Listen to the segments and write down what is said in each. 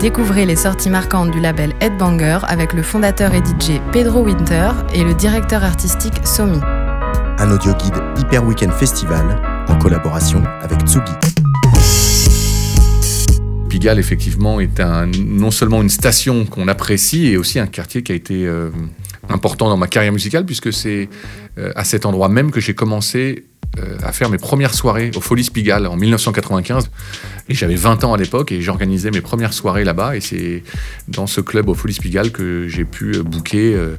Découvrez les sorties marquantes du label Headbanger avec le fondateur et DJ Pedro Winter et le directeur artistique Somi. Un audio guide Hyper Weekend Festival en collaboration avec Tsugi. Pigalle, effectivement, est un, non seulement une station qu'on apprécie, et aussi un quartier qui a été euh, important dans ma carrière musicale, puisque c'est euh, à cet endroit même que j'ai commencé euh, à faire mes premières soirées au Folies Pigalle en 1995. J'avais 20 ans à l'époque et j'organisais mes premières soirées là-bas. Et c'est dans ce club au Folies Pigalle que j'ai pu euh, booker euh,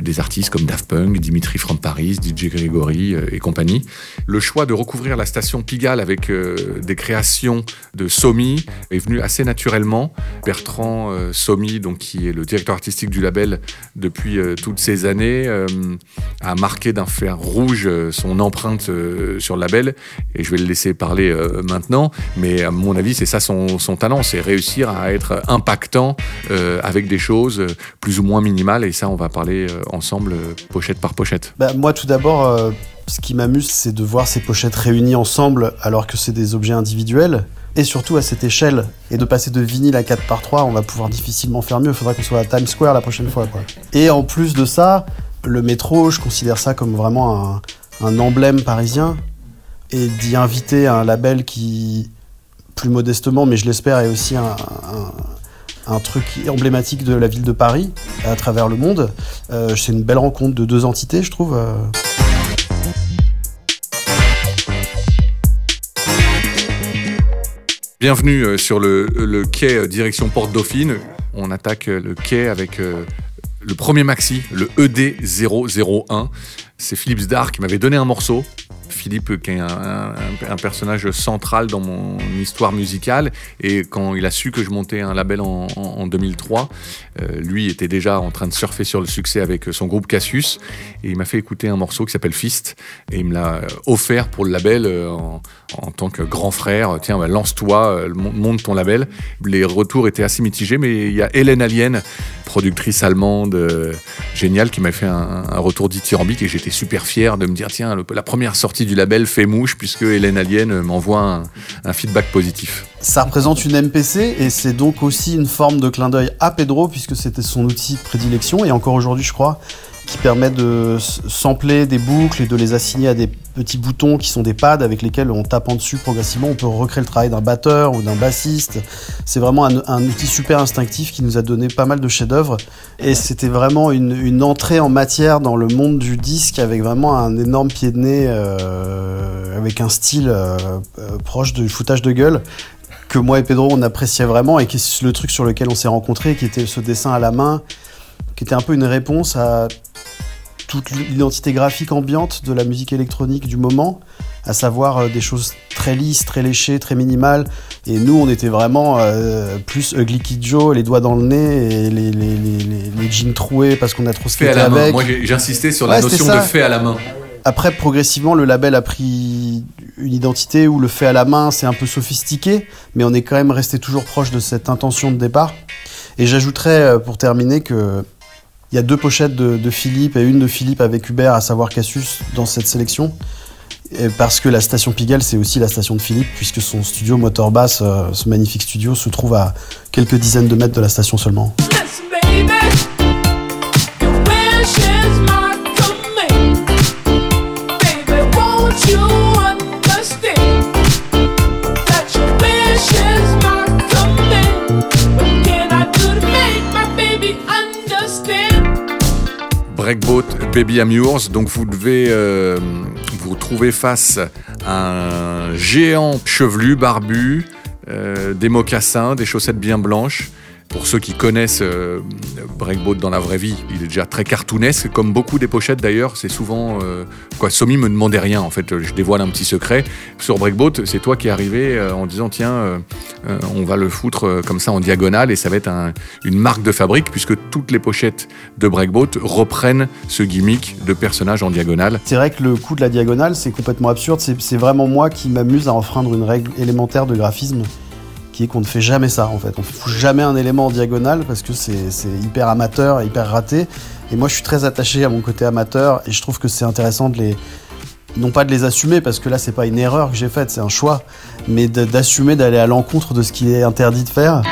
des artistes comme Daft Punk, Dimitri from Paris, DJ Gregory et compagnie. Le choix de recouvrir la station Pigalle avec des créations de Somi est venu assez naturellement. Bertrand Somi, donc, qui est le directeur artistique du label depuis toutes ces années, a marqué d'un fer rouge son empreinte euh, sur le label, et je vais le laisser parler euh, maintenant, mais avis, c'est ça son, talent, c'est réussir à être impactant euh, avec des choses plus ou moins minimales, et ça, on va parler ensemble, pochette par pochette. Bah, moi, tout d'abord, ce qui m'amuse, c'est de voir ces pochettes réunies ensemble alors que c'est des objets individuels et surtout à cette échelle. Et de passer de vinyle à 4 par 3 on va pouvoir difficilement faire mieux. Faudra qu'on soit à Times Square la prochaine fois. Et en plus de ça, le métro, je considère ça comme vraiment un emblème parisien et d'y inviter un label qui, plus modestement, mais je l'espère, est aussi un, truc emblématique de la ville de Paris à travers le monde. Euh, c'est une belle rencontre de deux entités, je trouve. Euh. Bienvenue euh, sur le, quai direction Porte Dauphine. On attaque le quai avec le premier maxi, le ED001. C'est Philippe Zdar qui m'avait donné un morceau. Philippe, qui est un, personnage central dans mon histoire musicale, et quand il a su que je montais un label en, 2003, euh, lui était déjà en train de surfer sur le succès avec son groupe Cassius, et il m'a fait écouter un morceau qui s'appelle Fist, et il me l'a offert pour le label euh, en, tant que grand frère. Tiens, bah, lance-toi, euh, monte ton label. Les retours étaient assez mitigés, mais il y a Hélène Alien, productrice allemande géniale, qui m'a fait un, un retour dithyrambique, et j'étais super fier de me dire, tiens, la première sortie du label fait mouche, puisque Hélène Alien m'envoie un, feedback positif. Ça représente une MPC, et c'est donc aussi une forme de clin d'œil à Pedro, puisque c'était son outil de prédilection, et encore aujourd'hui, je crois, qui permet de sampler des boucles et de les assigner à des petits boutons qui sont des pads avec lesquels en tapant dessus progressivement on peut recréer le travail d'un batteur ou d'un bassiste. C'est vraiment un, outil super instinctif qui nous a donné pas mal de chefs-d'œuvre et c'était vraiment une, entrée en matière dans le monde du disque avec vraiment un énorme pied de nez euh, avec un style euh, euh, proche du foutage de gueule que moi et Pedro on appréciait vraiment et qui est le truc sur lequel on s'est rencontrés qui était ce dessin à la main qui était un peu une réponse à toute l'identité graphique ambiante de la musique électronique du moment, à savoir euh, des choses très lisses, très léchées, très minimales. Et nous, on était vraiment euh, plus Ugly Kid Joe, les doigts dans le nez et les, les, les, jeans troués parce qu'on a trop fait à la avec. Main. Moi, j'insistais sur la notion de fait à la main. Après, progressivement, le label a pris une identité où le fait à la main, c'est un peu sophistiqué, mais on est quand même resté toujours proche de cette intention de départ. Et j'ajouterais, euh, pour terminer, que il y a deux pochettes de, Philippe et une de Philippe avec Hubert, à savoir Cassius, dans cette sélection. parce que la station Pigalle, c'est aussi la station de Philippe, puisque son studio Motor Bass, euh, ce magnifique studio, se trouve à quelques dizaines de mètres de la station seulement. I'm Yours. Donc vous devez euh, vous trouver face à un géant chevelu, barbu, euh, des mocassins, des chaussettes bien blanches pour ceux qui connaissent euh, Breakboat dans la vraie vie, il est déjà très cartoonesque, comme beaucoup des pochettes d'ailleurs. C'est souvent. Euh, quoi, Somi me demandait rien, en fait, je dévoile un petit secret. Sur Breakboat, c'est toi qui es arrivé euh, en disant tiens, on va le foutre comme ça en diagonale et ça va être une marque de fabrique, puisque toutes les pochettes de Breakboat reprennent ce gimmick de personnage en diagonale. C'est vrai que le coup de la diagonale, c'est complètement absurde. C'est vraiment moi qui m'amuse à enfreindre une règle élémentaire de graphisme qui est qu'on ne fait jamais ça en fait. On ne fout jamais un élément en diagonale parce que c'est hyper amateur, hyper raté. Et moi je suis très attaché à mon côté amateur et je trouve que c'est intéressant de les non pas de les assumer parce que là c'est pas une erreur que j'ai faite, c'est un choix, mais d'assumer d'aller à l'encontre de ce qui est interdit de faire.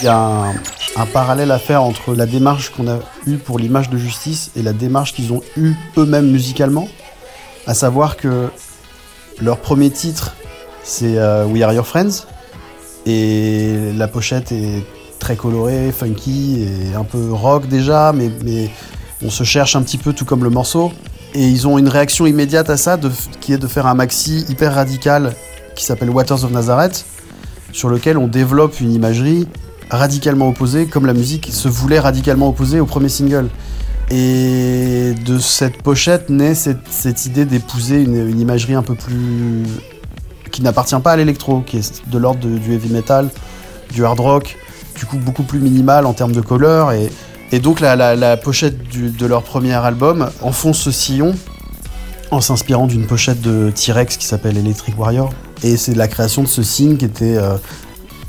Il y a un, parallèle à faire entre la démarche qu'on a eue pour l'image de justice et la démarche qu'ils ont eue eux-mêmes musicalement. À savoir que leur premier titre, c'est euh, We Are Your Friends. Et la pochette est très colorée, funky et un peu rock déjà, mais, on se cherche un petit peu tout comme le morceau. Et ils ont une réaction immédiate à ça, qui est de faire un maxi hyper radical qui s'appelle Waters of Nazareth, sur lequel on développe une imagerie radicalement opposée, comme la musique se voulait radicalement opposée au premier single. Et de cette pochette naît cette, idée d'épouser une, imagerie un peu plus. qui n'appartient pas à l'électro, qui est de l'ordre du heavy metal, du hard rock, du coup beaucoup plus minimal en termes de couleur. Et, et donc la, pochette de leur premier album enfonce ce sillon en s'inspirant d'une pochette de T-Rex qui s'appelle Electric Warrior. Et c'est la création de ce signe qui était euh,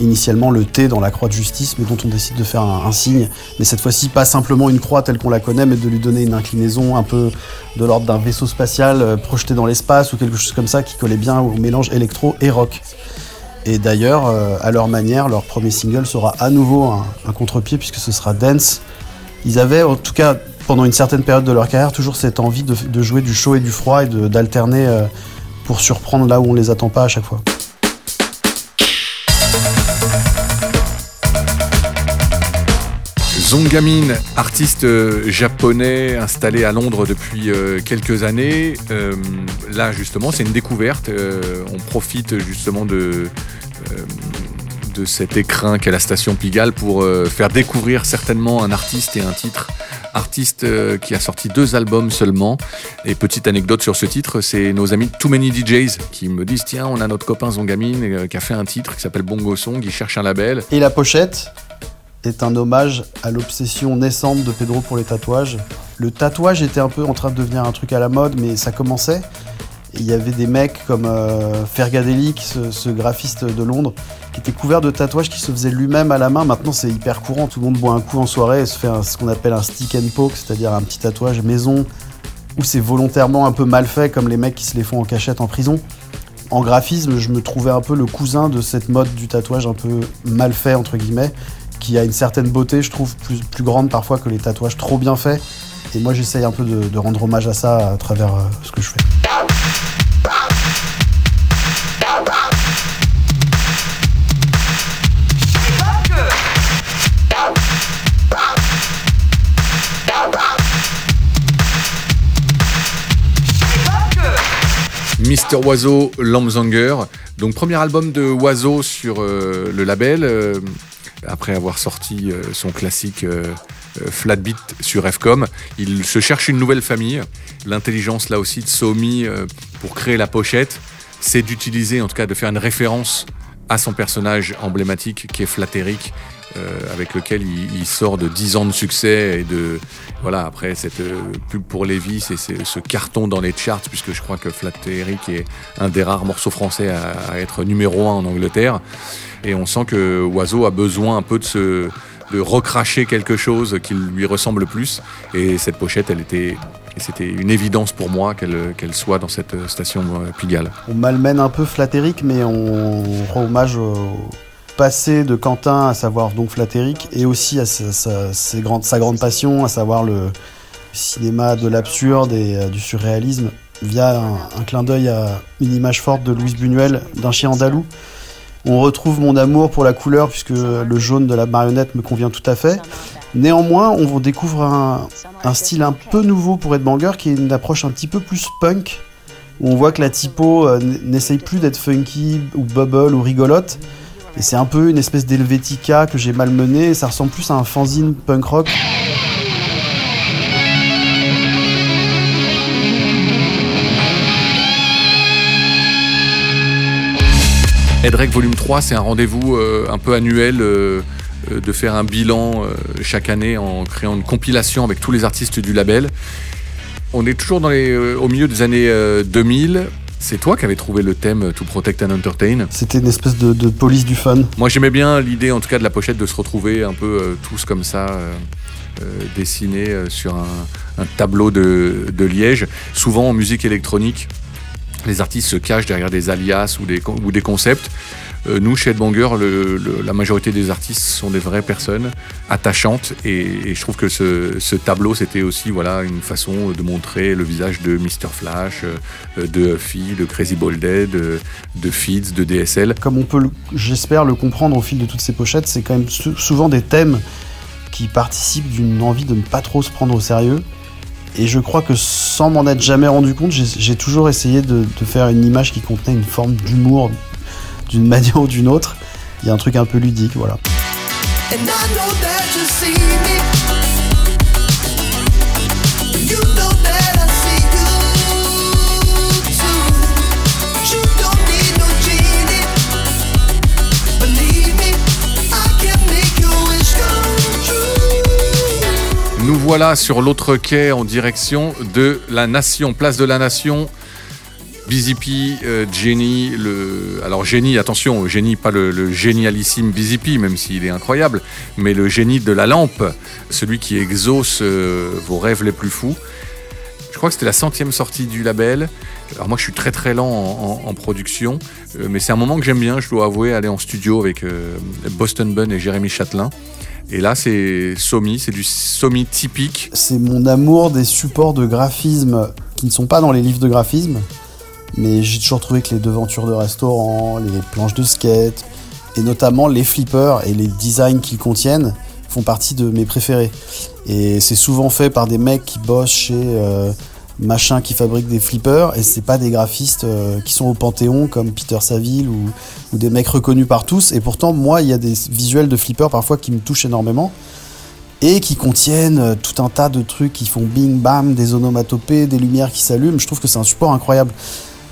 initialement le T dans la croix de justice, mais dont on décide de faire un, signe. Mais cette fois-ci, pas simplement une croix telle qu'on la connaît, mais de lui donner une inclinaison un peu de l'ordre d'un vaisseau spatial euh, projeté dans l'espace ou quelque chose comme ça qui collait bien au mélange électro et rock. Et d'ailleurs, euh, à leur manière, leur premier single sera à nouveau un, contre-pied puisque ce sera Dance. Ils avaient, en tout cas, pendant une certaine période de leur carrière, toujours cette envie de, jouer du chaud et du froid et d'alterner euh, pour surprendre là où on les attend pas à chaque fois. Zongamin, artiste euh, japonais installé à Londres depuis euh, quelques années. Euh, là, justement, c'est une découverte. On profite justement de, cet écrin qu'est la station Pigalle pour faire découvrir certainement un artiste et un titre. Artiste qui a sorti deux albums seulement. Et petite anecdote sur ce titre, c'est nos amis Too Many DJs qui me disent tiens, on a notre copain Zongamin euh, qui a fait un titre qui s'appelle Bongo Song, il cherche un label. Et la pochette? Est un hommage à l'obsession naissante de Pedro pour les tatouages. Le tatouage était un peu en train de devenir un truc à la mode, mais ça commençait. Il y avait des mecs comme euh, ce, graphiste de Londres, qui était couvert de tatouages qui se faisait lui-même à la main. Maintenant, c'est hyper courant. Tout le monde boit un coup en soirée et se fait ce qu'on appelle un stick and poke, c'est-à-dire un petit tatouage maison, où c'est volontairement un peu mal fait, comme les mecs qui se les font en cachette en prison. En graphisme, je me trouvais un peu le cousin de cette mode du tatouage un peu mal fait, entre guillemets, qui a une certaine beauté, je trouve, plus, plus grande parfois que les tatouages trop bien faits. Et moi, j'essaye un peu de, rendre hommage à ça à travers euh, ce que je fais. Mister Oiseau, Lambzanger. Donc premier album de Oiseau sur euh, le label, euh, après avoir sorti euh, son classique euh, euh, Flat Beat sur Fcom. Il se cherche une nouvelle famille. L'intelligence là aussi de Somi pour créer la pochette, c'est d'utiliser, en tout cas de faire une référence à son personnage emblématique qui est Flatteric, euh, avec lequel il, sort de 10 ans de succès et de voilà après cette euh, pub pour Levi, c'est ce carton dans les charts puisque je crois que Flatteric est un des rares morceaux français à, être numéro un en Angleterre et on sent que Oiseau a besoin un peu de se de recracher quelque chose qui lui ressemble plus et cette pochette elle était c'était une évidence pour moi qu'elle qu'elle soit dans cette station euh, Pigalle. On malmène un peu Flatteric, mais on rend hommage au passé de Quentin, à savoir donc Flatteric, et aussi à sa, grande passion, à savoir le cinéma de l'absurde et euh, du surréalisme, via un, clin d'œil à une image forte de Louise Buñuel, d'un chien andalou. On retrouve mon amour pour la couleur, puisque le jaune de la marionnette me convient tout à fait. Néanmoins, on découvre un, style un peu nouveau pour Ed Banger, qui est une approche un petit peu plus punk, où on voit que la typo euh, n'essaye plus d'être funky ou bubble ou rigolote. Et c'est un peu une espèce d'Helvetica que j'ai malmené, ça ressemble plus à un fanzine punk rock. Edrec Volume 3, c'est un rendez-vous euh, un peu annuel euh, euh, de faire un bilan chaque année en créant une compilation avec tous les artistes du label. On est toujours au milieu des années euh, 2000. C'est toi qui avais trouvé le thème To Protect and Entertain. C'était une espèce de, de police du fun. Moi j'aimais bien l'idée en tout cas de la pochette de se retrouver un peu euh, tous comme ça, euh, euh, dessinés euh, sur un, un tableau de, de Liège. Souvent en musique électronique, les artistes se cachent derrière des alias ou des, con- ou des concepts. Euh, nous, chez Headbanger, le, la majorité des artistes sont des vraies personnes attachantes et, je trouve que ce, tableau, c'était aussi voilà, une façon de montrer le visage de Mr. Flash, euh, de Huffy, de Crazy Ball Dead, de, de Feeds, de DSL. Comme on peut, j'espère, le comprendre au fil de toutes ces pochettes, c'est quand même sou- souvent des thèmes qui participent d'une envie de ne pas trop se prendre au sérieux. Et je crois que sans m'en être jamais rendu compte, j'ai toujours essayé de faire une image qui contenait une forme d'humour d'une manière ou d'une autre. Il y a un truc un peu ludique, voilà. Nous voilà sur l'autre quai en direction de la Nation, place de la Nation. Busy P, euh, Jenny, alors génie, attention, génie, pas le, génialissime Busy P, même s'il est incroyable, mais le génie de la lampe, celui qui exauce euh, vos rêves les plus fous. Je crois que c'était la centième sortie du label. Alors moi, je suis très très lent en, production, euh, mais c'est un moment que j'aime bien. Je dois avouer aller en studio avec euh, Boston Bun et Jérémy Châtelain. Et là, c'est Somi, c'est du Somi typique. C'est mon amour des supports de graphisme qui ne sont pas dans les livres de graphisme, mais j'ai toujours trouvé que les devantures de restaurants, les planches de skate, et notamment les flippers et les designs qu'ils contiennent font partie de mes préférés. Et c'est souvent fait par des mecs qui bossent chez euh, machin qui fabrique des flippers, et c'est pas des graphistes euh, qui sont au Panthéon comme Peter Saville ou, des mecs reconnus par tous. Et pourtant, moi, il y a des visuels de flippers parfois qui me touchent énormément et qui contiennent euh, tout un tas de trucs qui font bing bam, des onomatopées, des lumières qui s'allument. Je trouve que c'est un support incroyable.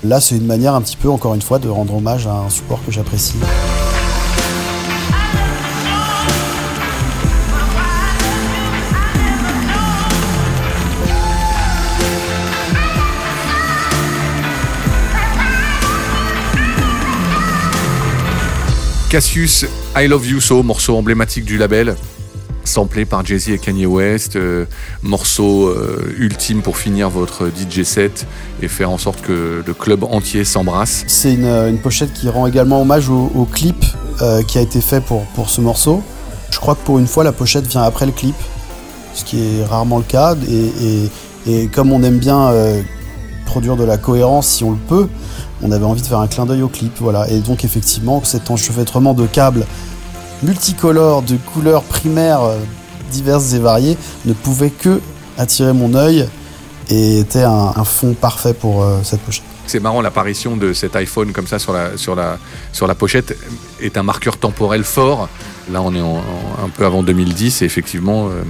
Là, c'est une manière un petit peu, encore une fois, de rendre hommage à un support que j'apprécie. Cassius, I Love You So, morceau emblématique du label, samplé par Jay-Z et Kanye West, euh, morceau euh, ultime pour finir votre DJ set et faire en sorte que le club entier s'embrasse. C'est une, pochette qui rend également hommage au, clip euh, qui a été fait pour, pour ce morceau. Je crois que pour une fois, la pochette vient après le clip, ce qui est rarement le cas. Et, et- et comme on aime bien euh, produire de la cohérence si on le peut, on avait envie de faire un clin d'œil au clip. Voilà. Et donc, effectivement, cet enchevêtrement de câbles multicolores, de couleurs primaires euh, diverses et variées, ne pouvait que attirer mon œil et était un, fond parfait pour euh, cette pochette. C'est marrant, l'apparition de cet iPhone comme ça sur la, pochette est un marqueur temporel fort. Là, on est un peu avant 2010 et effectivement, euh,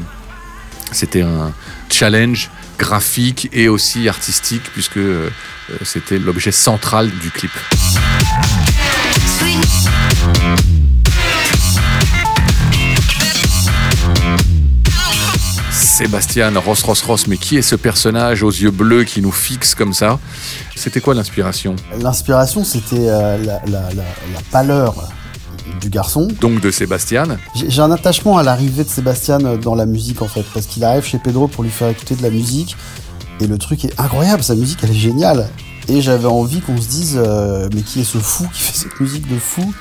c'était un challenge graphique et aussi artistique puisque c'était l'objet central du clip. Sébastien Ross Ross Ross, mais qui est ce personnage aux yeux bleus qui nous fixe comme ça? C'était quoi l'inspiration? L'inspiration, c'était euh, la, la- la- la pâleur du garçon. Donc de Sébastien? J'ai un attachement à l'arrivée de Sébastien dans la musique en fait, parce qu'il arrive chez Pedro pour lui faire écouter de la musique, et le truc est incroyable, sa musique elle est géniale. Et j'avais envie qu'on se dise, euh, mais qui est ce fou qui fait cette musique de fou?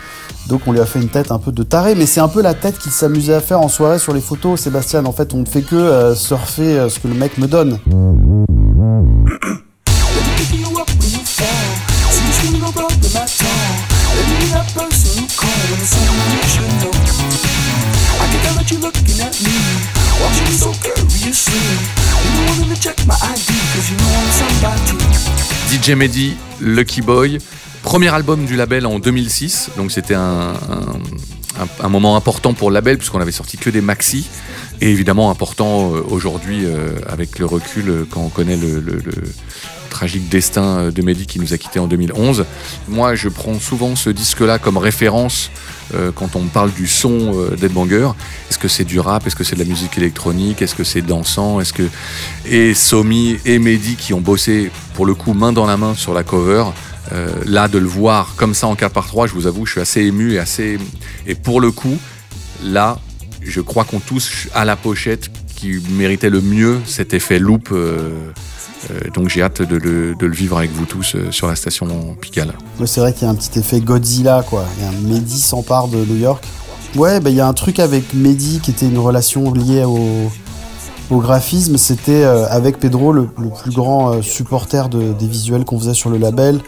Donc on lui a fait une tête un peu de taré, mais c'est un peu la tête qu'il s'amusait à faire en soirée sur les photos, Sébastien. En fait, on ne fait que euh, surfer euh, ce que le mec me donne. DJ Mehdi, Lucky Boy. Premier album du label en 2006, donc c'était un, moment important pour le label puisqu'on avait sorti que des maxi et évidemment important euh, aujourd'hui euh, avec le recul euh, quand on connaît le, tragique destin de Mehdi qui nous a quittés en 2011. Moi, je prends souvent ce disque-là comme référence quand on parle du son euh, d'Headbanger. Est-ce que c'est du rap? Est-ce que c'est de la musique électronique? Est-ce que c'est dansant? Est-ce que et Somi et Mehdi qui ont bossé pour le coup main dans la main sur la cover. Euh, là, de le voir comme ça en 4 par 3 je vous avoue, je suis assez ému et assez. Et pour le coup, là, je crois qu'on touche à la pochette qui méritait le mieux cet effet loop euh, Euh, donc j'ai hâte de le, vivre avec vous tous sur la station Pigalle. C'est vrai qu'il y a un petit effet Godzilla, quoi. Il y a un Mehdi s'empare de New York. Ouais, bah, il y a un truc avec Mehdi qui était une relation liée au, au graphisme. C'était euh, avec Pedro le, plus grand euh, supporter de- des visuels qu'on faisait sur le label.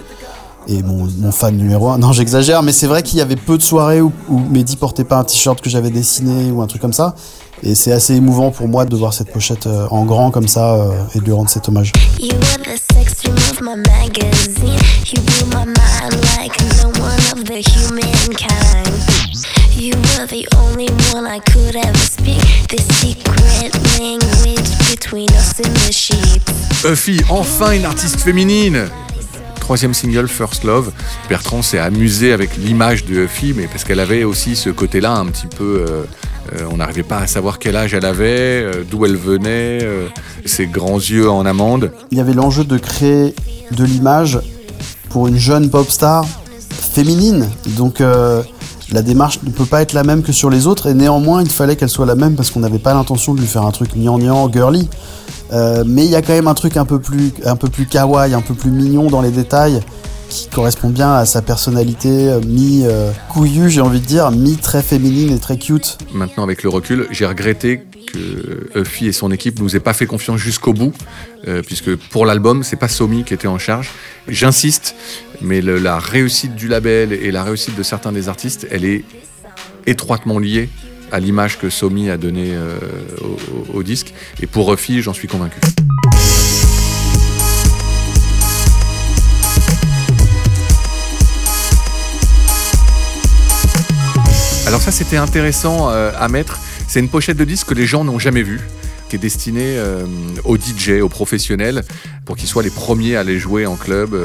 Et mon, mon fan numéro un. Non, j'exagère, mais c'est vrai qu'il y avait peu de soirées où, où Mehdi portait pas un t-shirt que j'avais dessiné ou un truc comme ça. Et c'est assez émouvant pour moi de voir cette pochette euh, en grand comme ça euh, et de lui rendre cet hommage. You were the sex dream of my magazine. You blew my mind like no one of the humankind. You were the only one I could ever speak. The secret language between us in the sheets. Uffy, enfin une artiste féminine Troisième single, First Love. Bertrand s'est amusé avec l'image de Uffy, mais parce qu'elle avait aussi ce côté-là un petit peu. euh, euh, on n'arrivait pas à savoir quel âge elle avait, euh, d'où elle venait, ses grands yeux en amande. il y avait l'enjeu de créer de l'image pour une jeune pop star féminine. Donc la démarche ne peut pas être la même que sur les autres et néanmoins il fallait qu'elle soit la même parce qu'on n'avait pas l'intention de lui faire un truc gnangnan, girly. Euh, mais il y a quand même un truc un peu plus, un peu plus kawaii, un peu plus mignon dans les détails qui correspond bien à sa personnalité euh, mi euh, couillue, j'ai envie de dire, mi très féminine et très cute. Maintenant, avec le recul, j'ai regretté que Uffy et son équipe nous aient pas fait confiance jusqu'au bout, euh, puisque pour l'album, c'est pas Somi qui était en charge. J'insiste, mais la réussite du label et la réussite de certains des artistes, elle est étroitement liée à l'image que Somi a donnée euh, au, disque. Et pour Uffy, j'en suis convaincu. Alors ça, c'était intéressant euh, à mettre. C'est une pochette de disque que les gens n'ont jamais vue, qui est destinée euh, aux DJ, aux professionnels, pour qu'ils soient les premiers à les jouer en club.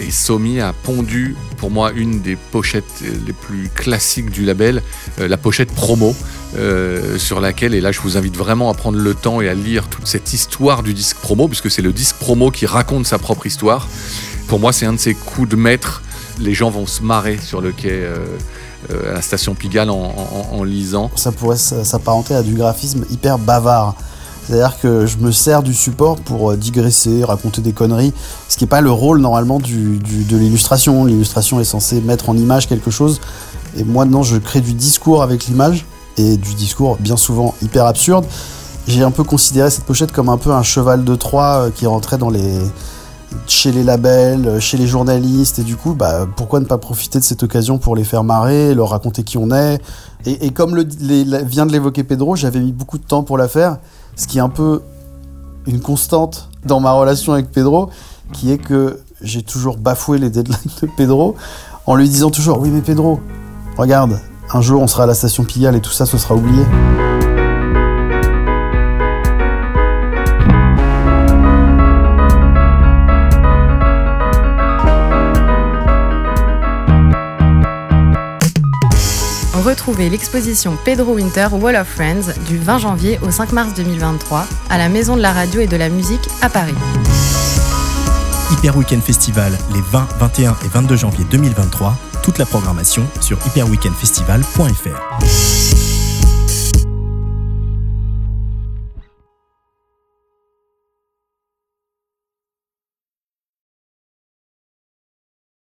Et Somi a pondu, pour moi, une des pochettes euh, les plus classiques du label, euh, la pochette promo, euh, sur laquelle, et là je vous invite vraiment à prendre le temps et à lire toute cette histoire du disque promo, puisque c'est le disque promo qui raconte sa propre histoire. Pour moi, c'est un de ses coups de maître. Les gens vont se marrer sur le quai à la station Pigalle en, lisant. ça pourrait s'apparenter à du graphisme hyper bavard. C'est-à-dire que je me sers du support pour euh, digresser, raconter des conneries, ce qui n'est pas le rôle normalement de l'illustration. L'illustration est censée mettre en image quelque chose, et moi non, je crée du discours avec l'image, et du discours bien souvent hyper absurde. J'ai un peu considéré cette pochette comme un peu un cheval de Troie euh, qui rentrait dans les chez les labels, euh, chez les journalistes, et du coup, bah, pourquoi ne pas profiter de cette occasion pour les faire marrer, leur raconter qui on est? Et, comme vient de l'évoquer Pedro, j'avais mis beaucoup de temps pour la faire, ce qui est un peu une constante dans ma relation avec Pedro, qui est que j'ai toujours bafoué les deadlines de Pedro en lui disant toujours Oui, mais Pedro, regarde, un jour on sera à la station Pigalle et tout ça, ce sera oublié. Retrouvez l'exposition Pedro Winter Wall of Friends du 20 janvier au 5 mars 2023 à la Maison de la Radio et de la Musique à Paris. Hyper Weekend Festival les 20, 21 et 22 janvier 2023. Toute la programmation sur hyperweekendfestival.fr.